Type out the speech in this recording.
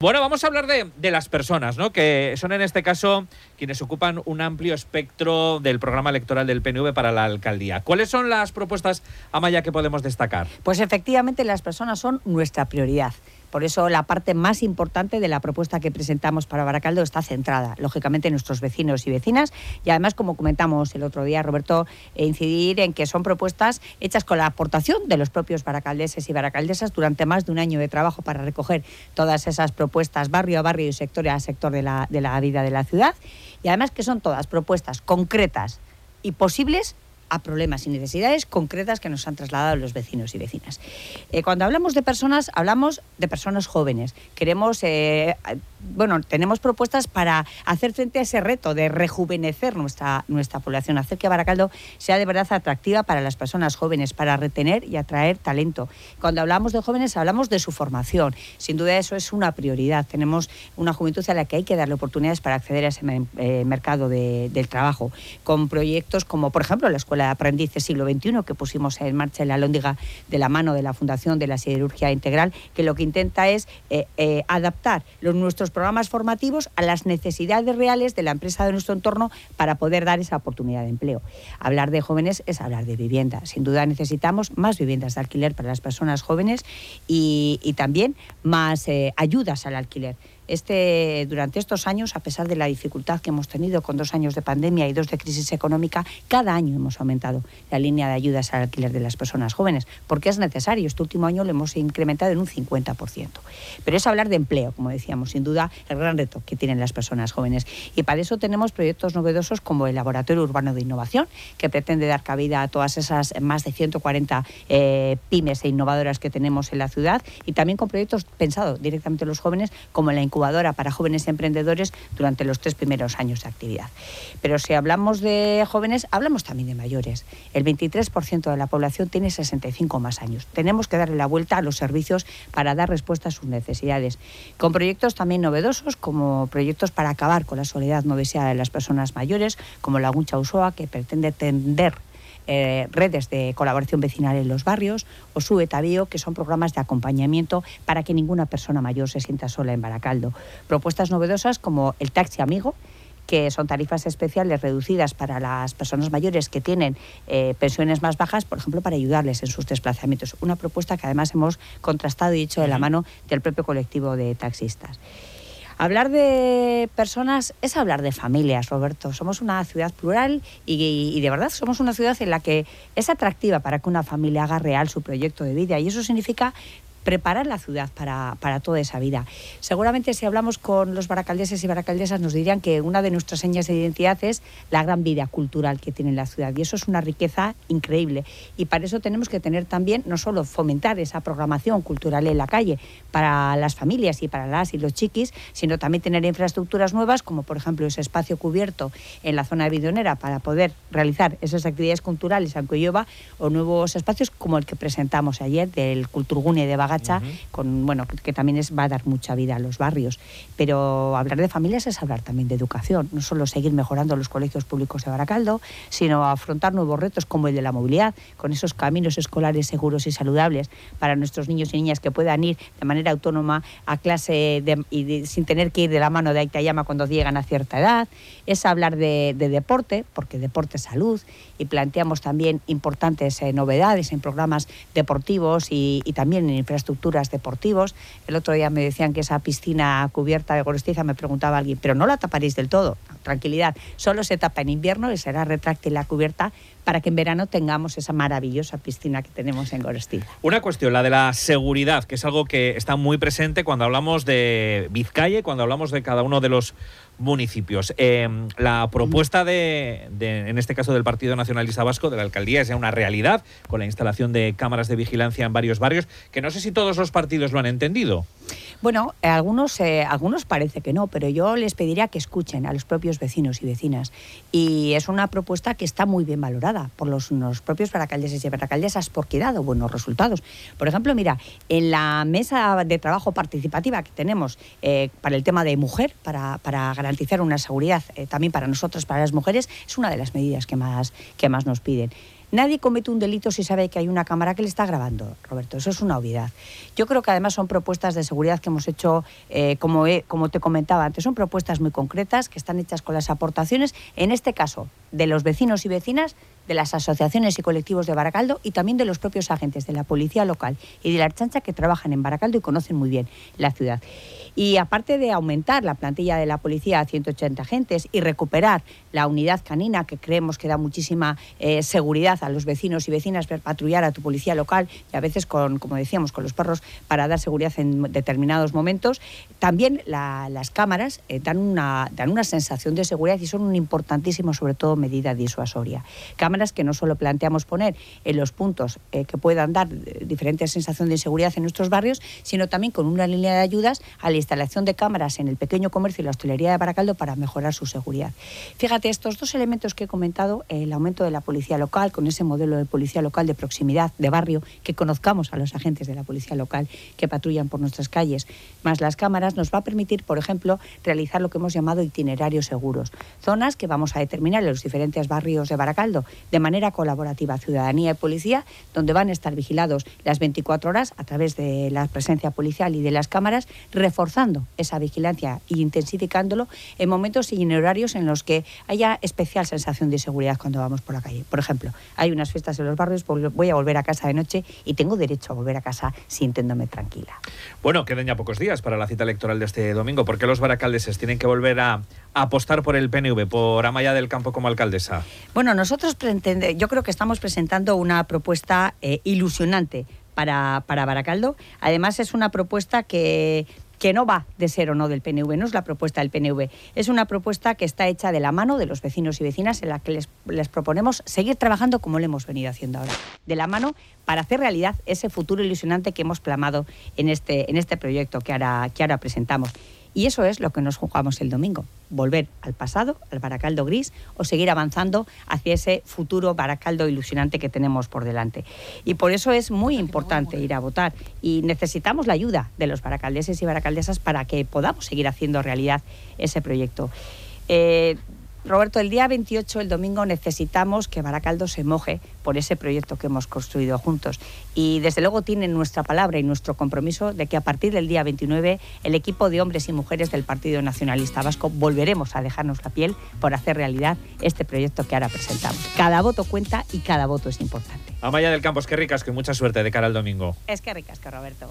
Bueno, vamos a hablar de, las personas, ¿no? Que son en este caso quienes ocupan un amplio espectro del programa electoral del PNV para la alcaldía. ¿Cuáles son las propuestas, Amaya, que podemos destacar? Pues efectivamente las personas son nuestra prioridad. Por eso la parte más importante de la propuesta que presentamos para Baracaldo está centrada, lógicamente, en nuestros vecinos y vecinas. Y además, como comentamos el otro día, Roberto, eh, incidir en que son propuestas hechas con la aportación de los propios baracaldeses y baracaldesas durante más de un año de trabajo para recoger todas esas propuestas barrio a barrio y sector a sector de la, de la vida de la ciudad. Y además que son todas propuestas concretas y posibles a problemas y necesidades concretas que nos han trasladado los vecinos y vecinas. Eh, cuando hablamos de personas, hablamos de personas jóvenes. Queremos, eh, bueno, tenemos propuestas para hacer frente a ese reto de rejuvenecer nuestra, nuestra población, hacer que Baracaldo sea de verdad atractiva para las personas jóvenes, para retener y atraer talento. Cuando hablamos de jóvenes, hablamos de su formación. Sin duda eso es una prioridad. Tenemos una juventud a la que hay que darle oportunidades para acceder a ese eh, mercado del trabajo, con proyectos como, por ejemplo, la Escuela la Aprendices Siglo XXI que pusimos en marcha en la Lóndiga de la mano de la Fundación de la Siderurgia Integral, que lo que intenta es eh, eh, adaptar los, nuestros programas formativos a las necesidades reales de la empresa de nuestro entorno para poder dar esa oportunidad de empleo. Hablar de jóvenes es hablar de vivienda. Sin duda necesitamos más viviendas de alquiler para las personas jóvenes y, también más eh, ayudas al alquiler. Este, durante estos años, a pesar de la dificultad que hemos tenido con dos años de pandemia y dos de crisis económica, cada año hemos aumentado la línea de ayudas al alquiler de las personas jóvenes, porque es necesario. Este último año lo hemos incrementado en un 50%. Pero es hablar de empleo, como decíamos, sin duda el gran reto que tienen las personas jóvenes. Y para eso tenemos proyectos novedosos como el Laboratorio Urbano de Innovación, que pretende dar cabida a todas esas más de 140 eh, pymes e innovadoras que tenemos en la ciudad, y también con proyectos pensados directamente en los jóvenes, como la para jóvenes emprendedores durante los tres primeros años de actividad. Pero si hablamos de jóvenes, hablamos también de mayores. El 23% de la población tiene 65 más años. Tenemos que darle la vuelta a los servicios para dar respuesta a sus necesidades. Con proyectos también novedosos, como proyectos para acabar con la soledad no deseada de las personas mayores, como la Guncha Usoa, que pretende tender eh, redes de colaboración vecinal en los barrios, o su Etavío, que son programas de acompañamiento para que ninguna persona mayor se sienta sola en Baracaldo. Propuestas novedosas como el taxi amigo, que son tarifas especiales reducidas para las personas mayores que tienen eh, pensiones más bajas, por ejemplo, para ayudarles en sus desplazamientos. Una propuesta que además hemos contrastado y hecho de la mano del propio colectivo de taxistas. Hablar de personas es hablar de familias, Roberto. Somos una ciudad plural y, de verdad somos una ciudad en la que es atractiva para que una familia haga real su proyecto de vida y eso significa preparar la ciudad para, toda esa vida. Seguramente si hablamos con los baracaldeses y baracaldesas nos dirían que una de nuestras señas de identidad es la gran vida cultural que tiene la ciudad y eso es una riqueza increíble y para eso tenemos que tener también no solo fomentar esa programación cultural en la calle para las familias y para las y los chiquis, sino también tener infraestructuras nuevas como por ejemplo ese espacio cubierto en la zona de Bidonera para poder realizar esas actividades culturales en Cuyoba o nuevos espacios como el que presentamos ayer del Culturgune de Bagat con, bueno, que también es, va a dar mucha vida a los barrios. Pero hablar de familias es hablar también de educación, no solo seguir mejorando los colegios públicos de Baracaldo, sino afrontar nuevos retos como el de la movilidad, con esos caminos escolares seguros y saludables para nuestros niños y niñas que puedan ir de manera autónoma a clase y sin tener que ir de la mano de Aitayama cuando llegan a cierta edad. Es hablar de, deporte, porque deporte es salud, y planteamos también importantes eh, novedades en programas deportivos y, y también en infraestructura estructuras deportivos. El otro día me decían que esa piscina cubierta de Gorostiza, me preguntaba alguien, pero no la taparéis del todo. tranquilidad, solo se tapa en invierno y será retráctil la cubierta para que en verano tengamos esa maravillosa piscina que tenemos en Gorostiza. Una cuestión, la de la seguridad, que es algo que está muy presente cuando hablamos de Vizcaya, cuando hablamos de cada uno de los municipios. Em, la propuesta de, en este caso del Partido Nacionalista Vasco, de la alcaldía, es ya una realidad, con la instalación de cámaras de vigilancia en varios barrios, que no sé si todos los partidos lo han entendido. Bueno, algunos, eh, algunos parece que no, pero yo les pediría que escuchen a los propios vecinos y vecinas. Y es una propuesta que está muy bien valorada por los, propios baracaldeses y baracaldesas porque ha dado buenos resultados. Por ejemplo, mira, en la mesa de trabajo participativa que tenemos eh, para el tema de mujer, para, garantizar una seguridad eh, también para nosotros, para las mujeres, es una de las medidas que más, que más nos piden. Nadie comete un delito si sabe que hay una cámara que le está grabando, Roberto. Eso es una obviedad. Yo creo que además son propuestas de seguridad que hemos hecho, eh, como, como te comentaba antes, son propuestas muy concretas que están hechas con las aportaciones, en este caso, de los vecinos y vecinas de las asociaciones y colectivos de Baracaldo y también de los propios agentes de la policía local y de la Archancha que trabajan en Baracaldo y conocen muy bien la ciudad. Y aparte de aumentar la plantilla de la policía a 180 agentes y recuperar la unidad canina, que creemos que da muchísima eh, seguridad a los vecinos y vecinas ver patrullar a tu policía local y a veces con, como decíamos, con los perros para dar seguridad en determinados momentos, también las cámaras eh, dan, una, dan una sensación de seguridad y son un importantísimo, sobre todo, medida disuasoria. Cámaras que no solo planteamos poner en los puntos eh, que puedan dar diferentes sensaciones de inseguridad en nuestros barrios, sino también con una línea de ayudas a la instalación de cámaras en el pequeño comercio y la hostelería de Baracaldo para mejorar su seguridad. Fíjate, estos dos elementos que he comentado, el aumento de la policía local, con ese modelo de policía local de proximidad, de barrio, que conozcamos a los agentes de la policía local que patrullan por nuestras calles, más las cámaras, nos va a permitir, por ejemplo, realizar lo que hemos llamado itinerarios seguros. Zonas que vamos a determinar en los diferentes barrios de Baracaldo de manera colaborativa, ciudadanía y policía, donde van a estar vigilados las 24 horas a través de la presencia policial y de las cámaras, reforzando esa vigilancia e intensificándolo en momentos y en horarios en los que haya especial sensación de seguridad cuando vamos por la calle. Por ejemplo, hay unas fiestas en los barrios, voy a volver a casa de noche y tengo derecho a volver a casa sintiéndome tranquila. Bueno, quedan ya pocos días para la cita electoral de este domingo. ¿Por qué los baracaldeses tienen que volver a, apostar por el PNV, por Amaya del Campo como alcaldesa? Bueno, nosotros yo creo que estamos presentando una propuesta eh, ilusionante para, para Baracaldo. Además, es una propuesta que que no va de ser o no del PNV, no es la propuesta del PNV, es una propuesta que está hecha de la mano de los vecinos y vecinas en la que les, les proponemos seguir trabajando como lo hemos venido haciendo ahora, de la mano para hacer realidad ese futuro ilusionante que hemos plamado en este, en este proyecto que ahora, que ahora presentamos. Y eso es lo que nos jugamos el domingo, volver al pasado, al Baracaldo gris, o seguir avanzando hacia ese futuro Baracaldo ilusionante que tenemos por delante. Y por eso es muy importante ir a votar y necesitamos la ayuda de los baracaldeses y baracaldesas para que podamos seguir haciendo realidad ese proyecto. Eh, Roberto, el día 28, el domingo, necesitamos que Baracaldo se moje por ese proyecto que hemos construido juntos. Y desde luego tienen nuestra palabra y nuestro compromiso de que a partir del día 29 el equipo de hombres y mujeres del Partido Nacionalista Vasco volveremos a dejarnos la piel por hacer realidad este proyecto que ahora presentamos. Cada voto cuenta y cada voto es importante. Amaya del Campos, qué ricas, que mucha suerte de cara al domingo. Es que ricas, que Roberto.